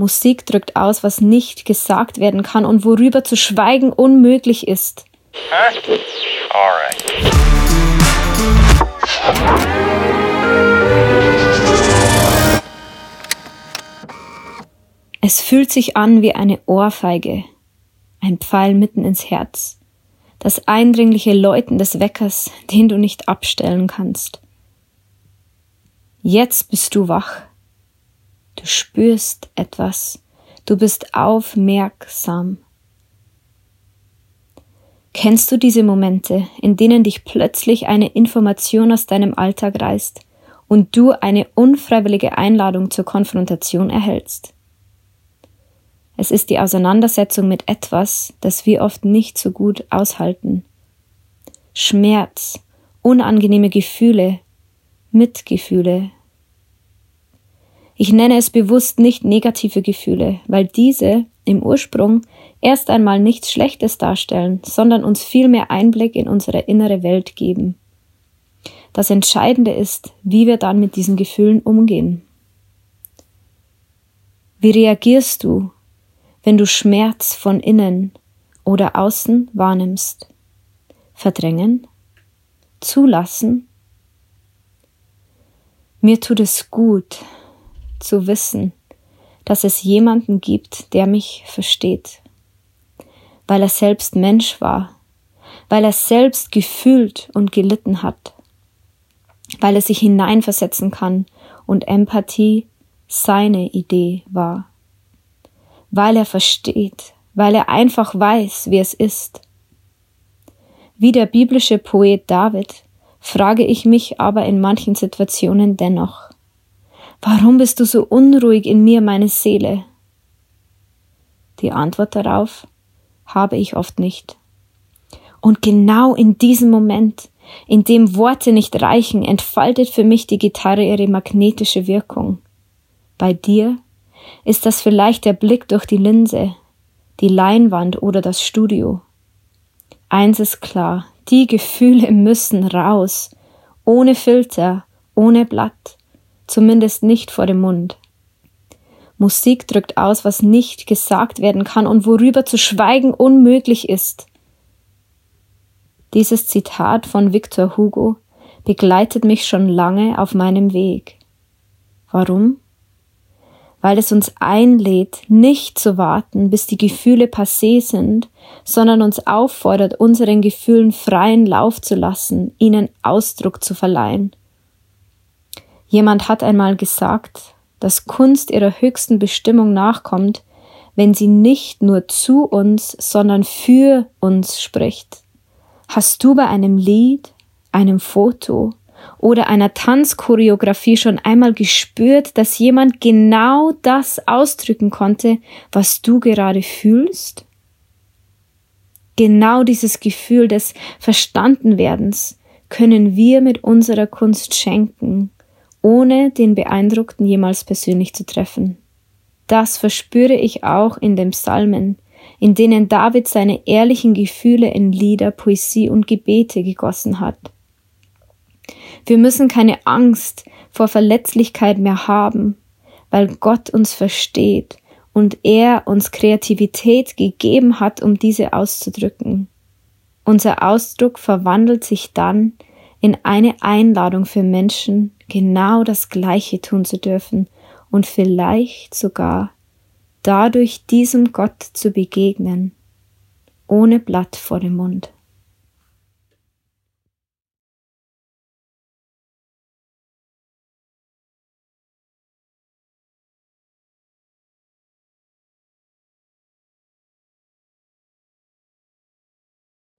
Musik drückt aus, was nicht gesagt werden kann und worüber zu schweigen unmöglich ist. Huh? Alright. Es fühlt sich an wie eine Ohrfeige, ein Pfeil mitten ins Herz, das eindringliche Läuten des Weckers, den du nicht abstellen kannst. Jetzt bist du wach. Du spürst etwas. Du bist aufmerksam. Kennst du diese Momente, in denen dich plötzlich eine Information aus deinem Alltag reißt und du eine unfreiwillige Einladung zur Konfrontation erhältst? Es ist die Auseinandersetzung mit etwas, das wir oft nicht so gut aushalten. Schmerz, unangenehme Gefühle, Mitgefühle, ich nenne es bewusst nicht negative Gefühle, weil diese im Ursprung erst einmal nichts Schlechtes darstellen, sondern uns viel mehr Einblick in unsere innere Welt geben. Das Entscheidende ist, wie wir dann mit diesen Gefühlen umgehen. Wie reagierst du, wenn du Schmerz von innen oder außen wahrnimmst? Verdrängen? Zulassen? Mir tut es gut, zu wissen, dass es jemanden gibt, der mich versteht, weil er selbst Mensch war, weil er selbst gefühlt und gelitten hat, weil er sich hineinversetzen kann und Empathie seine Idee war, weil er versteht, weil er einfach weiß, wie es ist. Wie der biblische Poet David frage ich mich aber in manchen Situationen dennoch, Warum bist du so unruhig in mir, meine Seele? Die Antwort darauf habe ich oft nicht. Und genau in diesem Moment, in dem Worte nicht reichen, entfaltet für mich die Gitarre ihre magnetische Wirkung. Bei dir ist das vielleicht der Blick durch die Linse, die Leinwand oder das Studio. Eins ist klar, die Gefühle müssen raus, ohne Filter, ohne Blatt zumindest nicht vor dem Mund. Musik drückt aus, was nicht gesagt werden kann und worüber zu schweigen unmöglich ist. Dieses Zitat von Victor Hugo begleitet mich schon lange auf meinem Weg. Warum? Weil es uns einlädt, nicht zu warten, bis die Gefühle passé sind, sondern uns auffordert, unseren Gefühlen freien Lauf zu lassen, ihnen Ausdruck zu verleihen. Jemand hat einmal gesagt, dass Kunst ihrer höchsten Bestimmung nachkommt, wenn sie nicht nur zu uns, sondern für uns spricht. Hast du bei einem Lied, einem Foto oder einer Tanzchoreografie schon einmal gespürt, dass jemand genau das ausdrücken konnte, was du gerade fühlst? Genau dieses Gefühl des Verstandenwerdens können wir mit unserer Kunst schenken ohne den Beeindruckten jemals persönlich zu treffen. Das verspüre ich auch in den Psalmen, in denen David seine ehrlichen Gefühle in Lieder, Poesie und Gebete gegossen hat. Wir müssen keine Angst vor Verletzlichkeit mehr haben, weil Gott uns versteht und er uns Kreativität gegeben hat, um diese auszudrücken. Unser Ausdruck verwandelt sich dann in eine Einladung für Menschen, genau das Gleiche tun zu dürfen und vielleicht sogar dadurch diesem Gott zu begegnen, ohne Blatt vor dem Mund.